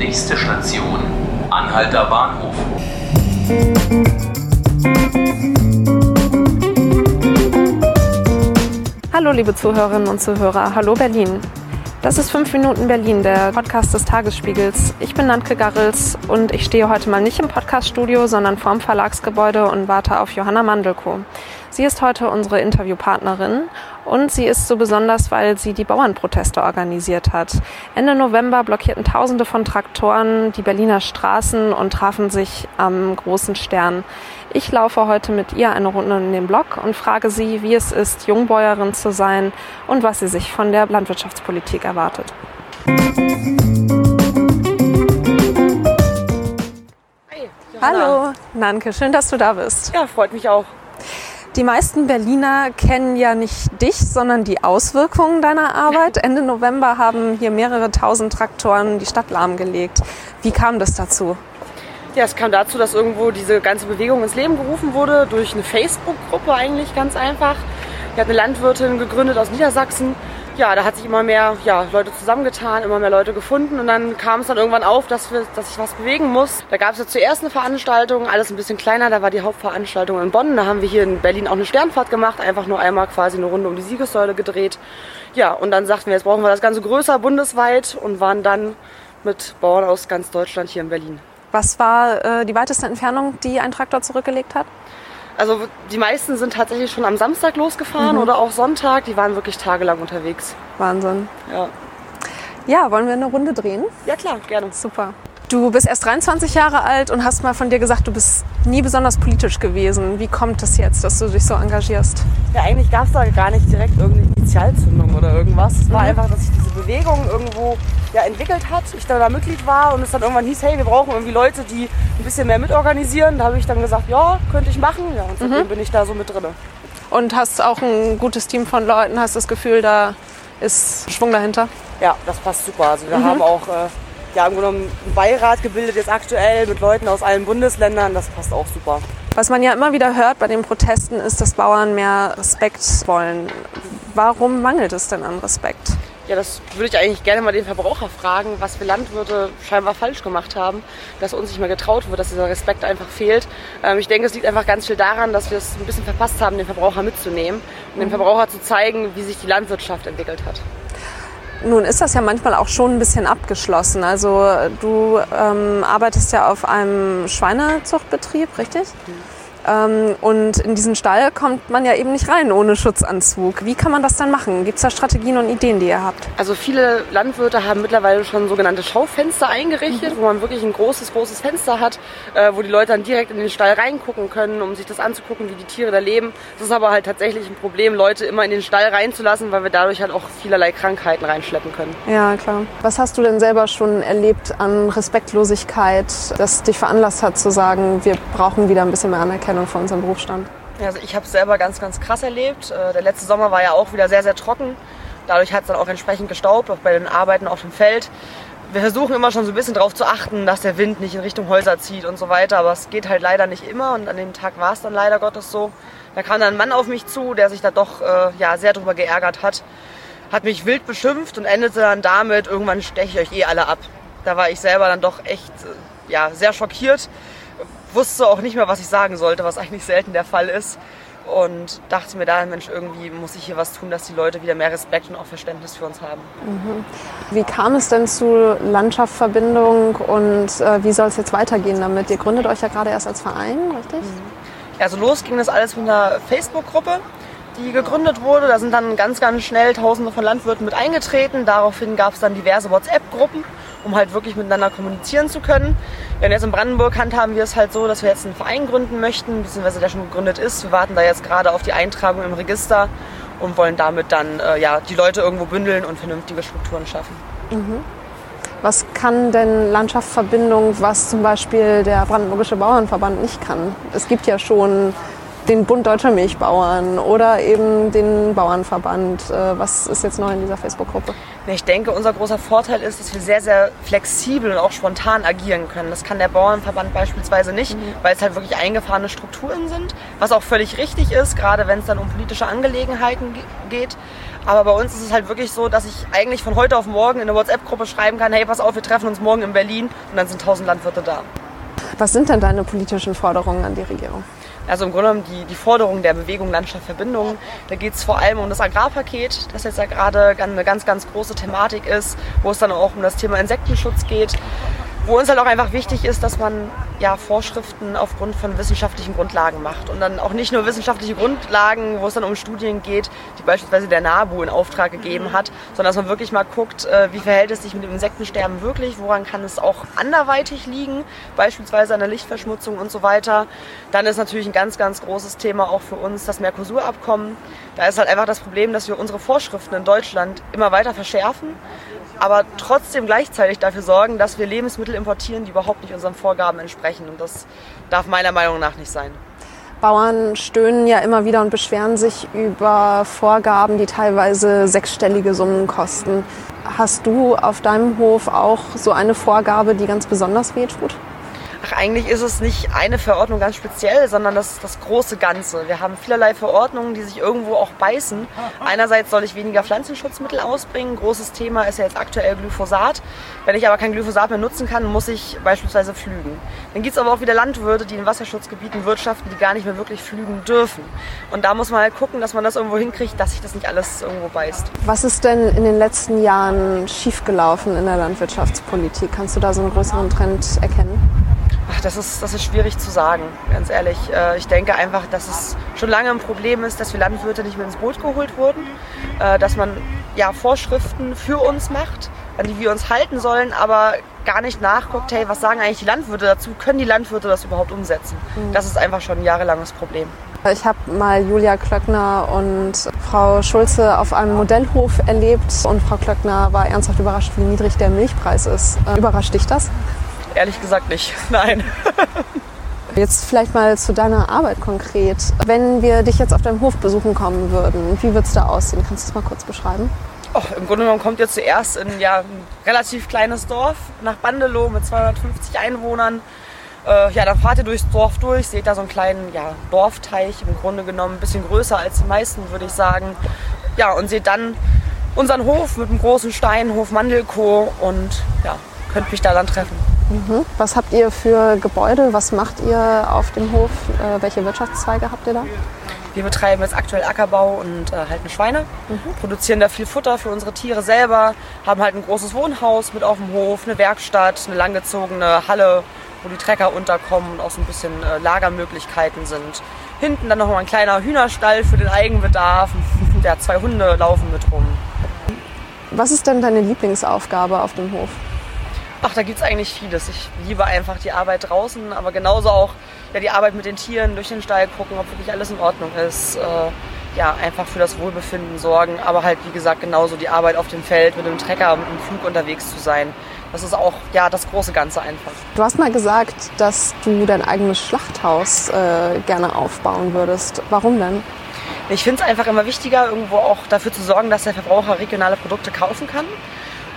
Nächste Station, Anhalter Bahnhof. Hallo liebe Zuhörerinnen und Zuhörer, hallo Berlin. Das ist 5 Minuten Berlin, der Podcast des Tagesspiegels. Ich bin Nantke Garrels und ich stehe heute mal nicht im Podcaststudio, sondern vorm Verlagsgebäude und warte auf Johanna Mandelko. Sie ist heute unsere Interviewpartnerin und sie ist so besonders, weil sie die Bauernproteste organisiert hat. Ende November blockierten Tausende von Traktoren die Berliner Straßen und trafen sich am großen Stern. Ich laufe heute mit ihr eine Runde in den Block und frage sie, wie es ist, Jungbäuerin zu sein und was sie sich von der Landwirtschaftspolitik erwartet. Hallo, Nanke, schön, dass du da bist. Ja, freut mich auch. Die meisten Berliner kennen ja nicht dich, sondern die Auswirkungen deiner Arbeit. Ende November haben hier mehrere tausend Traktoren die Stadt lahmgelegt. Wie kam das dazu? Ja, es kam dazu, dass irgendwo diese ganze Bewegung ins Leben gerufen wurde durch eine Facebook-Gruppe eigentlich ganz einfach. Die hat eine Landwirtin gegründet aus Niedersachsen. Ja, da hat sich immer mehr ja, Leute zusammengetan, immer mehr Leute gefunden und dann kam es dann irgendwann auf, dass, wir, dass sich was bewegen muss. Da gab es ja zuerst eine Veranstaltung, alles ein bisschen kleiner, da war die Hauptveranstaltung in Bonn. Da haben wir hier in Berlin auch eine Sternfahrt gemacht, einfach nur einmal quasi eine Runde um die Siegessäule gedreht. Ja, und dann sagten wir, jetzt brauchen wir das Ganze größer bundesweit und waren dann mit Bauern aus ganz Deutschland hier in Berlin. Was war äh, die weiteste Entfernung, die ein Traktor zurückgelegt hat? Also die meisten sind tatsächlich schon am Samstag losgefahren Mhm. oder auch Sonntag. Die waren wirklich tagelang unterwegs. Wahnsinn. Ja, Ja, wollen wir eine Runde drehen? ja klar, gerne. Super. Du bist erst 23 Jahre alt und hast mal von dir gesagt, du bist nie besonders politisch gewesen. Wie kommt es jetzt, dass du dich so engagierst? Ja, eigentlich gab es da gar nicht direkt irgendeine Initialzündung oder irgendwas. Es Mhm. war einfach, dass sich diese Bewegung irgendwo ja, entwickelt hat. Ich dann da Mitglied war und es dann irgendwann hieß, hey, wir brauchen irgendwie Leute, die ein bisschen mehr mitorganisieren. Da habe ich dann gesagt, ja, könnte ich machen. Ja, und seitdem bin ich da so mit drin. Und hast auch ein gutes Team von Leuten, hast das Gefühl, da ist Schwung dahinter? Ja, das passt super. Also wir haben auch äh, ja, im Grunde einen Beirat gebildet jetzt aktuell mit Leuten aus allen Bundesländern. Das passt auch super. Was man ja immer wieder hört bei den Protesten ist, dass Bauern mehr Respekt wollen. Warum mangelt es denn an Respekt? Ja, das würde ich eigentlich gerne mal den Verbraucher fragen, was wir Landwirte scheinbar falsch gemacht haben, dass uns nicht mehr getraut wird, dass dieser Respekt einfach fehlt. Ähm, ich denke, es liegt einfach ganz viel daran, dass wir es ein bisschen verpasst haben, den Verbraucher mitzunehmen und dem Verbraucher zu zeigen, wie sich die Landwirtschaft entwickelt hat. Nun ist das ja manchmal auch schon ein bisschen abgeschlossen. Also du ähm, arbeitest ja auf einem Schweinezuchtbetrieb, richtig? Ähm, und in diesen Stall kommt man ja eben nicht rein ohne Schutzanzug. Wie kann man das dann machen? Gibt es da Strategien und Ideen, die ihr habt? Also viele Landwirte haben mittlerweile schon sogenannte Schaufenster eingerichtet, wo man wirklich ein großes, großes Fenster hat, äh, wo die Leute dann direkt in den Stall reingucken können, um sich das anzugucken, wie die Tiere da leben. Das ist aber halt tatsächlich ein Problem, Leute immer in den Stall reinzulassen, weil wir dadurch halt auch vielerlei Krankheiten reinschleppen können. Ja, klar. Was hast du denn selber schon erlebt an Respektlosigkeit, das dich veranlasst hat zu sagen, wir brauchen wieder ein bisschen mehr Anerkennung für unseren Berufsstand? Ja, Also ich habe es selber ganz, ganz krass erlebt. Äh, Der letzte Sommer war ja auch wieder sehr, sehr trocken. Dadurch hat es dann auch entsprechend gestaubt, auch bei den Arbeiten auf dem Feld. Wir versuchen immer schon so ein bisschen darauf zu achten, dass der Wind nicht in Richtung Häuser zieht und so weiter. Aber es geht halt leider nicht immer und an dem Tag war es dann leider Gottes so. Da kam dann ein Mann auf mich zu, der sich da doch äh, ja, sehr drüber geärgert hat. Hat mich wild beschimpft und endete dann damit, irgendwann steche ich euch eh alle ab. Da war ich selber dann doch echt äh, ja, sehr schockiert wusste auch nicht mehr, was ich sagen sollte, was eigentlich selten der Fall ist. Und dachte mir da, Mensch, irgendwie muss ich hier was tun, dass die Leute wieder mehr Respekt und auch Verständnis für uns haben. Wie kam es denn zu Landschaftsverbindung und äh, wie soll es jetzt weitergehen damit? Ihr gründet euch ja gerade erst als Verein, richtig? Ja, also los ging das alles mit einer Facebook-Gruppe, die gegründet wurde. Da sind dann ganz, ganz schnell Tausende von Landwirten mit eingetreten. Daraufhin gab es dann diverse WhatsApp-Gruppen, um halt wirklich miteinander kommunizieren zu können. Ja, und jetzt in Brandenburg handhaben wir es halt so, dass wir jetzt einen Verein gründen möchten, beziehungsweise der schon gegründet ist. Wir warten da jetzt gerade auf die Eintragung im Register und wollen damit dann äh, ja, die Leute irgendwo bündeln und vernünftige Strukturen schaffen. Was kann denn Landschaftsverbindung, was zum Beispiel der Brandenburgische Bauernverband nicht kann? Es gibt ja schon den Bund Deutscher Milchbauern oder eben den Bauernverband. Äh, Was ist jetzt neu in dieser Facebook-Gruppe? Ich denke, unser großer Vorteil ist, dass wir sehr, sehr flexibel und auch spontan agieren können. Das kann der Bauernverband beispielsweise nicht, weil es halt wirklich eingefahrene Strukturen sind, was auch völlig richtig ist, gerade wenn es dann um politische Angelegenheiten ge- geht. Aber bei uns ist es halt wirklich so, dass ich eigentlich von heute auf morgen in eine WhatsApp-Gruppe schreiben kann, hey, pass auf, wir treffen uns morgen in Berlin und dann sind tausend Landwirte da. Was sind denn deine politischen Forderungen an die Regierung? Also im Grunde genommen die, die Forderung der Bewegung Landschaft Verbindung. Da geht es vor allem um das Agrarpaket, das jetzt ja gerade eine ganz, ganz große Thematik ist, wo es dann auch um das Thema Insektenschutz geht wo uns halt auch einfach wichtig ist, dass man ja, Vorschriften aufgrund von wissenschaftlichen Grundlagen macht. Und dann auch nicht nur wissenschaftliche Grundlagen, wo es dann um Studien geht, die beispielsweise der NABU in Auftrag gegeben hat, sondern dass man wirklich mal guckt, äh, wie verhält es sich mit dem Insektensterben wirklich, woran kann es auch anderweitig liegen, beispielsweise an der Lichtverschmutzung und so weiter. Dann ist natürlich ein ganz, ganz großes Thema auch für uns das Mercosur-Abkommen. Da ist halt einfach das Problem, dass wir unsere Vorschriften in Deutschland immer weiter verschärfen aber trotzdem gleichzeitig dafür sorgen, dass wir Lebensmittel importieren, die überhaupt nicht unseren Vorgaben entsprechen. Und das darf meiner Meinung nach nicht sein. Bauern stöhnen ja immer wieder und beschweren sich über Vorgaben, die teilweise sechsstellige Summen kosten. Hast du auf deinem Hof auch so eine Vorgabe, die ganz besonders wehtut? Ach, eigentlich ist es nicht eine Verordnung ganz speziell, sondern das, das große Ganze. Wir haben vielerlei Verordnungen, die sich irgendwo auch beißen. Einerseits soll ich weniger Pflanzenschutzmittel ausbringen. Großes Thema ist ja jetzt aktuell Glyphosat. Wenn ich aber kein Glyphosat mehr nutzen kann, muss ich beispielsweise flügen. Dann gibt es aber auch wieder Landwirte, die in Wasserschutzgebieten wirtschaften, die gar nicht mehr wirklich flügen dürfen. Und da muss man halt gucken, dass man das irgendwo hinkriegt, dass sich das nicht alles irgendwo beißt. Was ist denn in den letzten Jahren schiefgelaufen in der Landwirtschaftspolitik? Kannst du da so einen größeren Trend erkennen? Ach, das ist, das ist schwierig zu sagen, ganz ehrlich. Äh, ich denke einfach, dass es schon lange ein Problem ist, dass wir Landwirte nicht mehr ins Boot geholt wurden, äh, dass man ja Vorschriften für uns macht, an die wir uns halten sollen, aber gar nicht nachguckt, hey, was sagen eigentlich die Landwirte dazu? Können die Landwirte das überhaupt umsetzen? Mhm. Das ist einfach schon ein jahrelanges Problem. Ich habe mal Julia Klöckner und Frau Schulze auf einem Modellhof erlebt und Frau Klöckner war ernsthaft überrascht, wie niedrig der Milchpreis ist. Äh, überrascht dich das? Ehrlich gesagt nicht. Nein. Jetzt vielleicht mal zu deiner Arbeit konkret. Wenn wir dich jetzt auf deinem Hof besuchen kommen würden, wie würde es da aussehen? Kannst du das mal kurz beschreiben? Oh, Im Grunde genommen kommt ihr zuerst in ja, ein relativ kleines Dorf nach Bandelow mit 250 Einwohnern. Äh, ja, dann fahrt ihr durchs Dorf durch, seht da so einen kleinen ja, Dorfteich, im Grunde genommen ein bisschen größer als die meisten, würde ich sagen. Ja, und seht dann unseren Hof mit einem großen Stein, Hof Mandelko und ja, könnt mich da dann treffen. Mhm. Was habt ihr für Gebäude? Was macht ihr auf dem Hof? Äh, welche Wirtschaftszweige habt ihr da? Wir betreiben jetzt aktuell Ackerbau und äh, halten Schweine, mhm. produzieren da viel Futter für unsere Tiere selber, haben halt ein großes Wohnhaus mit auf dem Hof, eine Werkstatt, eine langgezogene Halle, wo die Trecker unterkommen und auch so ein bisschen äh, Lagermöglichkeiten sind. Hinten dann noch mal ein kleiner Hühnerstall für den Eigenbedarf. ja, zwei Hunde laufen mit rum. Was ist denn deine Lieblingsaufgabe auf dem Hof? Ach, da gibt es eigentlich vieles. Ich liebe einfach die Arbeit draußen, aber genauso auch ja, die Arbeit mit den Tieren, durch den Stall gucken, ob wirklich alles in Ordnung ist. Äh, ja, einfach für das Wohlbefinden sorgen, aber halt, wie gesagt, genauso die Arbeit auf dem Feld, mit dem Trecker, mit dem Flug unterwegs zu sein. Das ist auch ja, das große Ganze einfach. Du hast mal gesagt, dass du dein eigenes Schlachthaus äh, gerne aufbauen würdest. Warum denn? Ich finde es einfach immer wichtiger, irgendwo auch dafür zu sorgen, dass der Verbraucher regionale Produkte kaufen kann.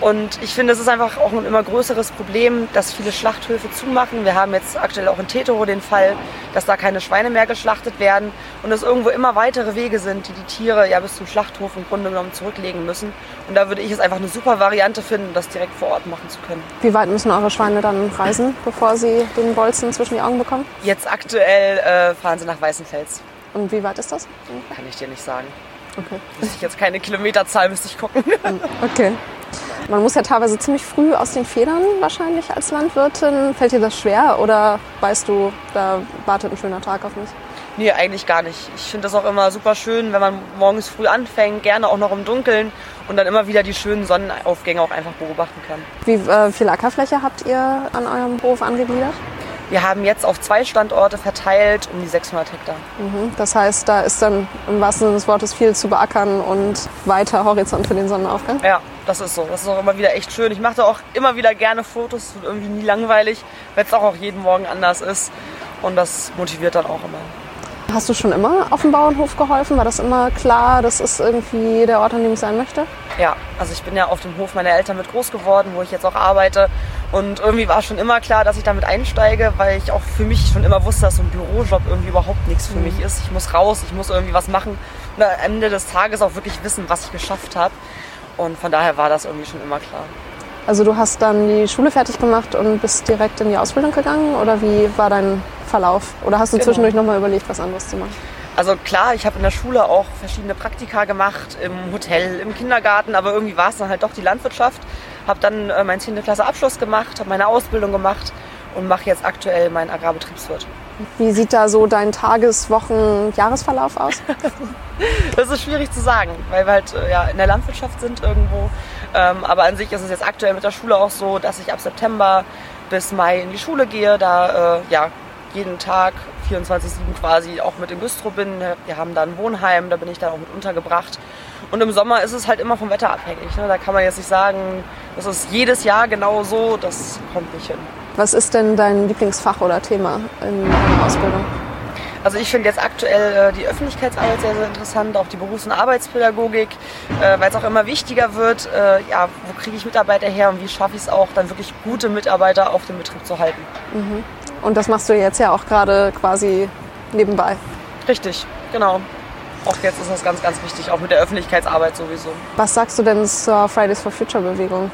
Und ich finde, es ist einfach auch ein immer größeres Problem, dass viele Schlachthöfe zumachen. Wir haben jetzt aktuell auch in Tetero den Fall, dass da keine Schweine mehr geschlachtet werden und es irgendwo immer weitere Wege sind, die die Tiere ja bis zum Schlachthof im Grunde genommen zurücklegen müssen. Und da würde ich es einfach eine super Variante finden, das direkt vor Ort machen zu können. Wie weit müssen eure Schweine dann reisen, bevor sie den Bolzen zwischen die Augen bekommen? Jetzt aktuell äh, fahren sie nach Weißenfels. Und wie weit ist das? Kann ich dir nicht sagen. Okay. Müsste ich jetzt keine Kilometerzahl, müsste ich gucken. Okay. Man muss ja teilweise ziemlich früh aus den Federn wahrscheinlich als Landwirtin. Fällt dir das schwer oder weißt du, da wartet ein schöner Tag auf mich? Nee, eigentlich gar nicht. Ich finde das auch immer super schön, wenn man morgens früh anfängt, gerne auch noch im Dunkeln und dann immer wieder die schönen Sonnenaufgänge auch einfach beobachten kann. Wie äh, viel Ackerfläche habt ihr an eurem Hof angegliedert? Wir haben jetzt auf zwei Standorte verteilt um die 600 Hektar. Mhm. Das heißt, da ist dann im wahrsten Sinne des Wortes viel zu beackern und weiter Horizont für den Sonnenaufgang? Ja, das ist so. Das ist auch immer wieder echt schön. Ich mache da auch immer wieder gerne Fotos. Es wird irgendwie nie langweilig, weil es auch, auch jeden Morgen anders ist. Und das motiviert dann auch immer. Hast du schon immer auf dem Bauernhof geholfen? War das immer klar, das ist irgendwie der Ort, an dem ich sein möchte? Ja, also ich bin ja auf dem Hof meiner Eltern mit groß geworden, wo ich jetzt auch arbeite. Und irgendwie war schon immer klar, dass ich damit einsteige, weil ich auch für mich schon immer wusste, dass so ein Bürojob irgendwie überhaupt nichts für mich ist. Ich muss raus, ich muss irgendwie was machen und am Ende des Tages auch wirklich wissen, was ich geschafft habe. Und von daher war das irgendwie schon immer klar. Also du hast dann die Schule fertig gemacht und bist direkt in die Ausbildung gegangen oder wie war dein Verlauf? Oder hast du Genau. zwischendurch nochmal überlegt, was anderes zu machen? Also klar, ich habe in der Schule auch verschiedene Praktika gemacht, im Hotel, im Kindergarten, aber irgendwie war es dann halt doch die Landwirtschaft. Habe dann äh, meinen 10. Klasse Abschluss gemacht, habe meine Ausbildung gemacht und mache jetzt aktuell meinen Agrarbetriebswirt. Wie sieht da so dein Tages-, Wochen-, Jahresverlauf aus? Das ist schwierig zu sagen, weil wir halt äh, ja, in der Landwirtschaft sind irgendwo. Ähm, aber an sich ist es jetzt aktuell mit der Schule auch so, dass ich ab September bis Mai in die Schule gehe, da äh, ja, jeden Tag 24-7 quasi auch mit im Bistro bin. Wir haben da ein Wohnheim, da bin ich dann auch mit untergebracht. Und im Sommer ist es halt immer vom Wetter abhängig. Ne? Da kann man jetzt nicht sagen, das ist jedes Jahr genau so, das kommt nicht hin. Was ist denn dein Lieblingsfach oder Thema in deiner Ausbildung? Also ich finde jetzt aktuell äh, die Öffentlichkeitsarbeit sehr, sehr interessant, auch die Berufs- und Arbeitspädagogik, äh, weil es auch immer wichtiger wird, äh, ja, wo kriege ich Mitarbeiter her und wie schaffe ich es auch, dann wirklich gute Mitarbeiter auf dem Betrieb zu halten. Und das machst du jetzt ja auch gerade quasi nebenbei. Richtig, genau. Auch jetzt ist das ganz, ganz wichtig, auch mit der Öffentlichkeitsarbeit sowieso. Was sagst du denn zur Fridays for Future Bewegung?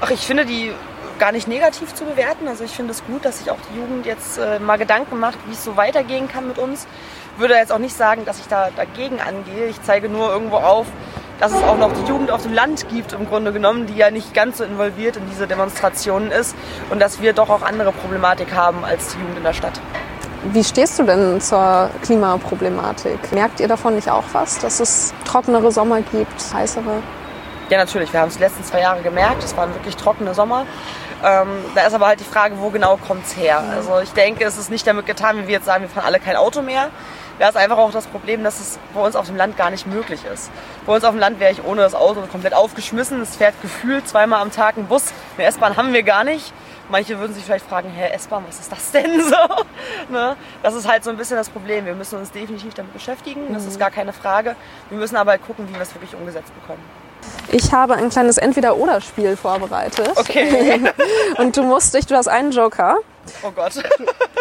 Ach, ich finde die gar nicht negativ zu bewerten. Also ich finde es gut, dass sich auch die Jugend jetzt äh, mal Gedanken macht, wie es so weitergehen kann mit uns. Würde jetzt auch nicht sagen, dass ich da dagegen angehe. Ich zeige nur irgendwo auf, dass es auch noch die Jugend auf dem Land gibt, im Grunde genommen, die ja nicht ganz so involviert in diese Demonstrationen ist und dass wir doch auch andere Problematik haben als die Jugend in der Stadt. Wie stehst du denn zur Klimaproblematik? Merkt ihr davon nicht auch was, dass es trockenere Sommer gibt, heißere? Ja, natürlich. Wir haben es die letzten zwei Jahre gemerkt. Es waren wirklich trockene Sommer. Ähm, da ist aber halt die Frage, wo genau kommt es her? Also ich denke, es ist nicht damit getan, wenn wir jetzt sagen, wir fahren alle kein Auto mehr. Da ist einfach auch das Problem, dass es bei uns auf dem Land gar nicht möglich ist. Bei uns auf dem Land wäre ich ohne das Auto komplett aufgeschmissen. Es fährt gefühlt zweimal am Tag ein Bus. Eine S-Bahn haben wir gar nicht. Manche würden sich vielleicht fragen, hä, S-Bahn, was ist das denn so? ne? Das ist halt so ein bisschen das Problem. Wir müssen uns definitiv damit beschäftigen. Das ist gar keine Frage. Wir müssen aber halt gucken, wie wir es wirklich umgesetzt bekommen. Ich habe ein kleines Entweder-Oder-Spiel vorbereitet. Okay. Und du musst dich, du hast einen Joker. Oh Gott.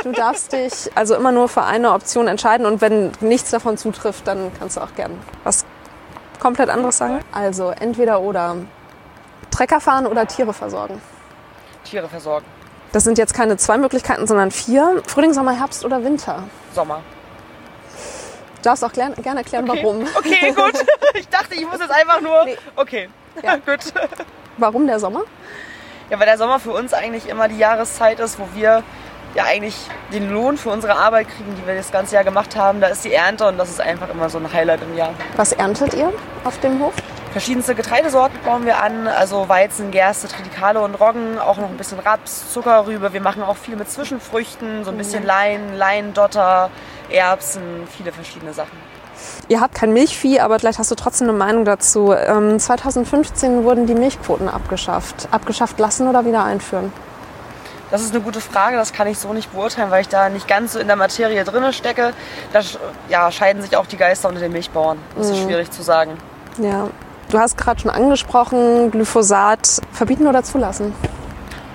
Du darfst dich also immer nur für eine Option entscheiden und wenn nichts davon zutrifft, dann kannst du auch gern was komplett anderes sagen. Also entweder oder. Trecker fahren oder Tiere versorgen. Tiere versorgen. Das sind jetzt keine zwei Möglichkeiten, sondern vier. Frühling, Sommer, Herbst oder Winter. Sommer. Du darfst auch gern- gerne erklären, warum. Okay, gut. Ich dachte, ich muss jetzt einfach nur. Nee. Okay, Ja. gut. Warum der Sommer? Ja, weil der Sommer für uns eigentlich immer die Jahreszeit ist, wo wir ja eigentlich den Lohn für unsere Arbeit kriegen, die wir das ganze Jahr gemacht haben. Da ist die Ernte und das ist einfach immer so ein Highlight im Jahr. Was erntet ihr auf dem Hof? Verschiedenste Getreidesorten bauen wir an, also Weizen, Gerste, Tritikale und Roggen, auch noch ein bisschen Raps, Zuckerrübe. Wir machen auch viel mit Zwischenfrüchten, so ein bisschen Lein, Leindotter, Erbsen, viele verschiedene Sachen. Ihr habt kein Milchvieh, aber vielleicht hast du trotzdem eine Meinung dazu. Ähm, 2015 wurden die Milchquoten abgeschafft. Abgeschafft lassen oder wieder einführen? Das ist eine gute Frage, das kann ich so nicht beurteilen, weil ich da nicht ganz so in der Materie drin stecke. Da ja, scheiden sich auch die Geister unter den Milchbauern. Das ist schwierig zu sagen. Ja. Du hast gerade schon angesprochen, Glyphosat verbieten oder zulassen?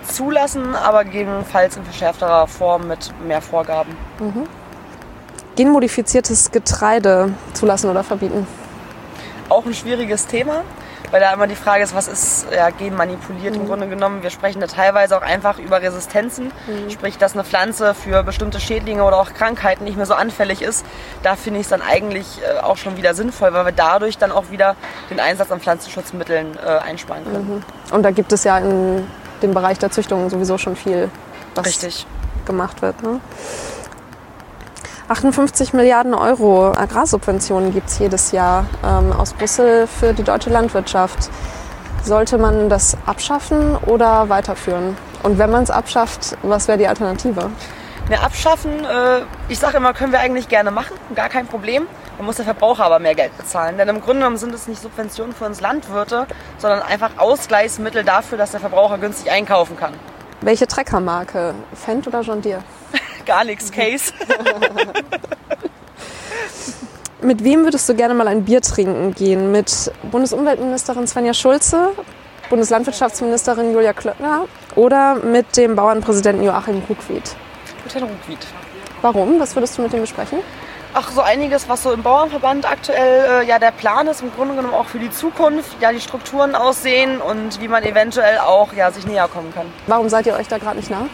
Zulassen, aber gegebenenfalls in verschärfterer Form mit mehr Vorgaben. Genmodifiziertes Getreide zulassen oder verbieten? Auch ein schwieriges Thema, weil da immer die Frage ist, was ist ja, genmanipuliert im Grunde genommen. Wir sprechen da teilweise auch einfach über Resistenzen, sprich, dass eine Pflanze für bestimmte Schädlinge oder auch Krankheiten nicht mehr so anfällig ist. Da finde ich es dann eigentlich äh, auch schon wieder sinnvoll, weil wir dadurch dann auch wieder den Einsatz an Pflanzenschutzmitteln äh, einsparen können. Und da gibt es ja in dem Bereich der Züchtung sowieso schon viel, was Richtig. gemacht wird. Ne? 58 Milliarden Euro Agrarsubventionen gibt es jedes Jahr ähm, aus Brüssel für die deutsche Landwirtschaft. Sollte man das abschaffen oder weiterführen? Und wenn man es abschafft, was wäre die Alternative? Ne, abschaffen, äh, ich sage immer, können wir eigentlich gerne machen, gar kein Problem. Dann muss der Verbraucher aber mehr Geld bezahlen. Denn im Grunde genommen sind es nicht Subventionen für uns Landwirte, sondern einfach Ausgleichsmittel dafür, dass der Verbraucher günstig einkaufen kann. Welche Treckermarke? Fendt oder John Deere? Gar nichts, Case. Mit wem würdest du gerne mal ein Bier trinken gehen? Mit Bundesumweltministerin Svenja Schulze, Bundeslandwirtschaftsministerin Julia Klöckner oder mit dem Bauernpräsidenten Joachim Ruckwied? Mit Herrn Ruckwied. Warum? Was würdest du mit ihm besprechen? Ach, so einiges, was so im Bauernverband aktuell äh, ja der Plan ist, im Grunde genommen auch für die Zukunft, ja die Strukturen aussehen und wie man eventuell auch ja sich näher kommen kann. Warum seid ihr euch da gerade nicht nah?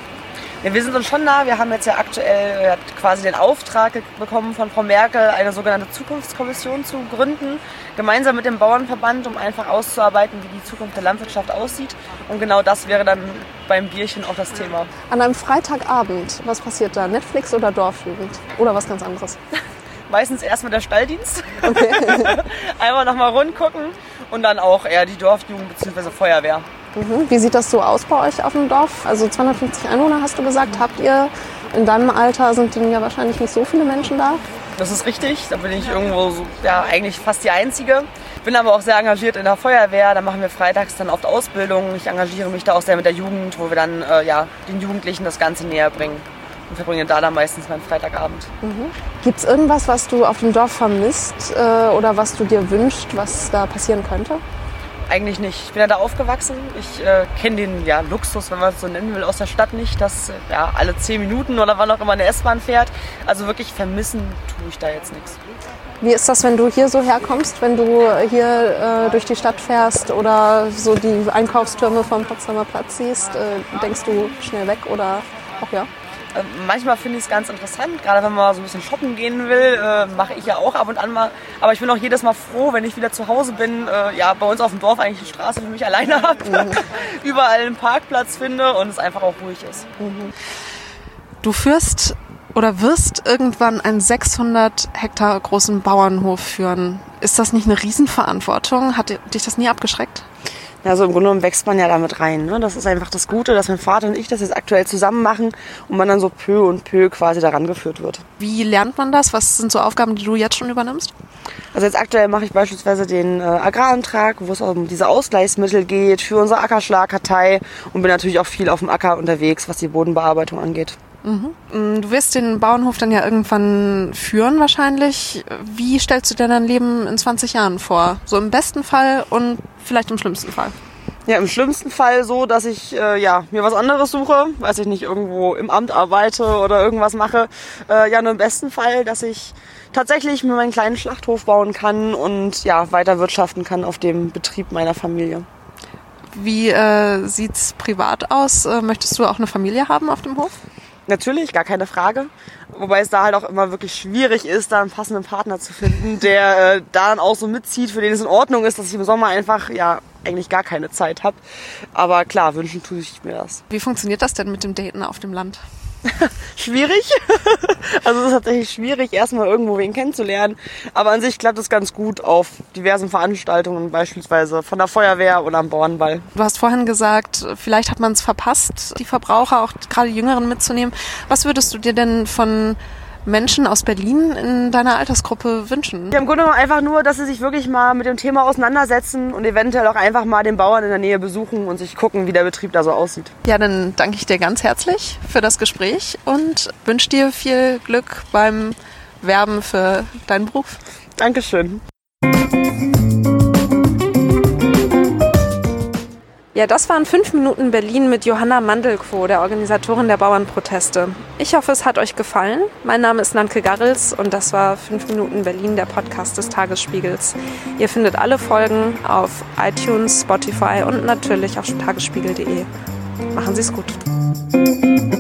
Ja, wir sind uns schon nah. Wir haben jetzt ja aktuell ja, quasi den Auftrag bekommen von Frau Merkel, eine sogenannte Zukunftskommission zu gründen, gemeinsam mit dem Bauernverband, um einfach auszuarbeiten, wie die Zukunft der Landwirtschaft aussieht. Und genau das wäre dann beim Bierchen auch das Thema. An einem Freitagabend, was passiert da? Netflix oder Dorfjugend? Oder was ganz anderes? Meistens erstmal der Stalldienst. Okay. Einmal nochmal rund gucken und dann auch eher die Dorfjugend bzw. Feuerwehr. Mhm. Wie sieht das so aus bei euch auf dem Dorf? Also 250 Einwohner hast du gesagt. Habt ihr in deinem Alter sind dann ja wahrscheinlich nicht so viele Menschen da? Das ist richtig. Da bin ich irgendwo so, ja, eigentlich fast die Einzige. Bin aber auch sehr engagiert in der Feuerwehr. Da machen wir freitags dann oft Ausbildungen. Ich engagiere mich da auch sehr mit der Jugend, wo wir dann äh, ja, den Jugendlichen das Ganze näher bringen. Und verbringe da dann meistens meinen Freitagabend. Mhm. Gibt es irgendwas, was du auf dem Dorf vermisst äh, oder was du dir wünschst, was da passieren könnte? Eigentlich nicht. Ich bin ja da aufgewachsen. Ich äh, kenne den ja, Luxus, wenn man es so nennen will, aus der Stadt nicht, dass äh, ja, alle zehn Minuten oder wann auch immer eine S-Bahn fährt. Also wirklich vermissen tue ich da jetzt nichts. Wie ist das, wenn du hier so herkommst, wenn du hier äh, durch die Stadt fährst oder so die Einkaufstürme vom Potsdamer Platz siehst? Äh, denkst du schnell weg oder auch ja? Äh, manchmal finde ich es ganz interessant, gerade wenn man so ein bisschen shoppen gehen will, äh, mache ich ja auch ab und an mal. Aber ich bin auch jedes Mal froh, wenn ich wieder zu Hause bin, äh, ja, bei uns auf dem Dorf eigentlich die Straße für mich alleine habe, mhm. überall einen Parkplatz finde und es einfach auch ruhig ist. Mhm. Du führst oder wirst irgendwann einen 600 Hektar großen Bauernhof führen. Ist das nicht eine Riesenverantwortung? Hat dich das nie abgeschreckt? Ja, so im Grunde genommen wächst man ja damit rein. Ne? Das ist einfach das Gute, dass mein Vater und ich das jetzt aktuell zusammen machen und man dann so peu und peu quasi daran geführt wird. Wie lernt man das? Was sind so Aufgaben, die du jetzt schon übernimmst? Also jetzt aktuell mache ich beispielsweise den äh, Agrarantrag, wo es um diese Ausgleichsmittel geht für unsere Ackerschlagkartei und bin natürlich auch viel auf dem Acker unterwegs, was die Bodenbearbeitung angeht. Mhm. Mm, du wirst den Bauernhof dann ja irgendwann führen wahrscheinlich. Wie stellst du dir dein Leben in 20 Jahren vor? So im besten Fall und vielleicht im schlimmsten Fall? Ja, im schlimmsten Fall so, dass ich äh, ja, mir was anderes suche, weiß ich nicht, irgendwo im Amt arbeite oder irgendwas mache. Äh, ja, nur im besten Fall, dass ich tatsächlich mir meinen kleinen Schlachthof bauen kann und ja, weiter wirtschaften kann auf dem Betrieb meiner Familie. Wie äh, sieht's privat aus? Äh, möchtest du auch eine Familie haben auf dem Hof? Natürlich, gar keine Frage. Wobei es da halt auch immer wirklich schwierig ist, da einen passenden Partner zu finden, der äh, da dann auch so mitzieht, für den es in Ordnung ist, dass ich im Sommer einfach ja eigentlich gar keine Zeit habe. Aber klar, wünschen tue ich mir das. Wie funktioniert das denn mit dem Daten auf dem Land? schwierig. also es ist tatsächlich schwierig, erstmal irgendwo wen kennenzulernen. Aber an sich klappt es ganz gut auf diversen Veranstaltungen, beispielsweise von der Feuerwehr oder am Bauernball. Du hast vorhin gesagt, vielleicht hat man es verpasst, die Verbraucher, auch gerade Jüngeren mitzunehmen. Was würdest du dir denn von Menschen aus Berlin in deiner Altersgruppe wünschen? Ja, Im Grunde genommen einfach nur, dass sie sich wirklich mal mit dem Thema auseinandersetzen und eventuell auch einfach mal den Bauern in der Nähe besuchen und sich gucken, wie der Betrieb da so aussieht. Ja, dann danke ich dir ganz herzlich für das Gespräch und wünsche dir viel Glück beim Werben für deinen Beruf. Dankeschön. Ja, das waren fünf Minuten Berlin mit Johanna Mandelquo, der Organisatorin der Bauernproteste. Ich hoffe, es hat euch gefallen. Mein Name ist Nanke Garrels und das war fünf Minuten Berlin, der Podcast des Tagesspiegels. Ihr findet alle Folgen auf iTunes, Spotify und natürlich auf tagesspiegel.de. Machen Sie es gut.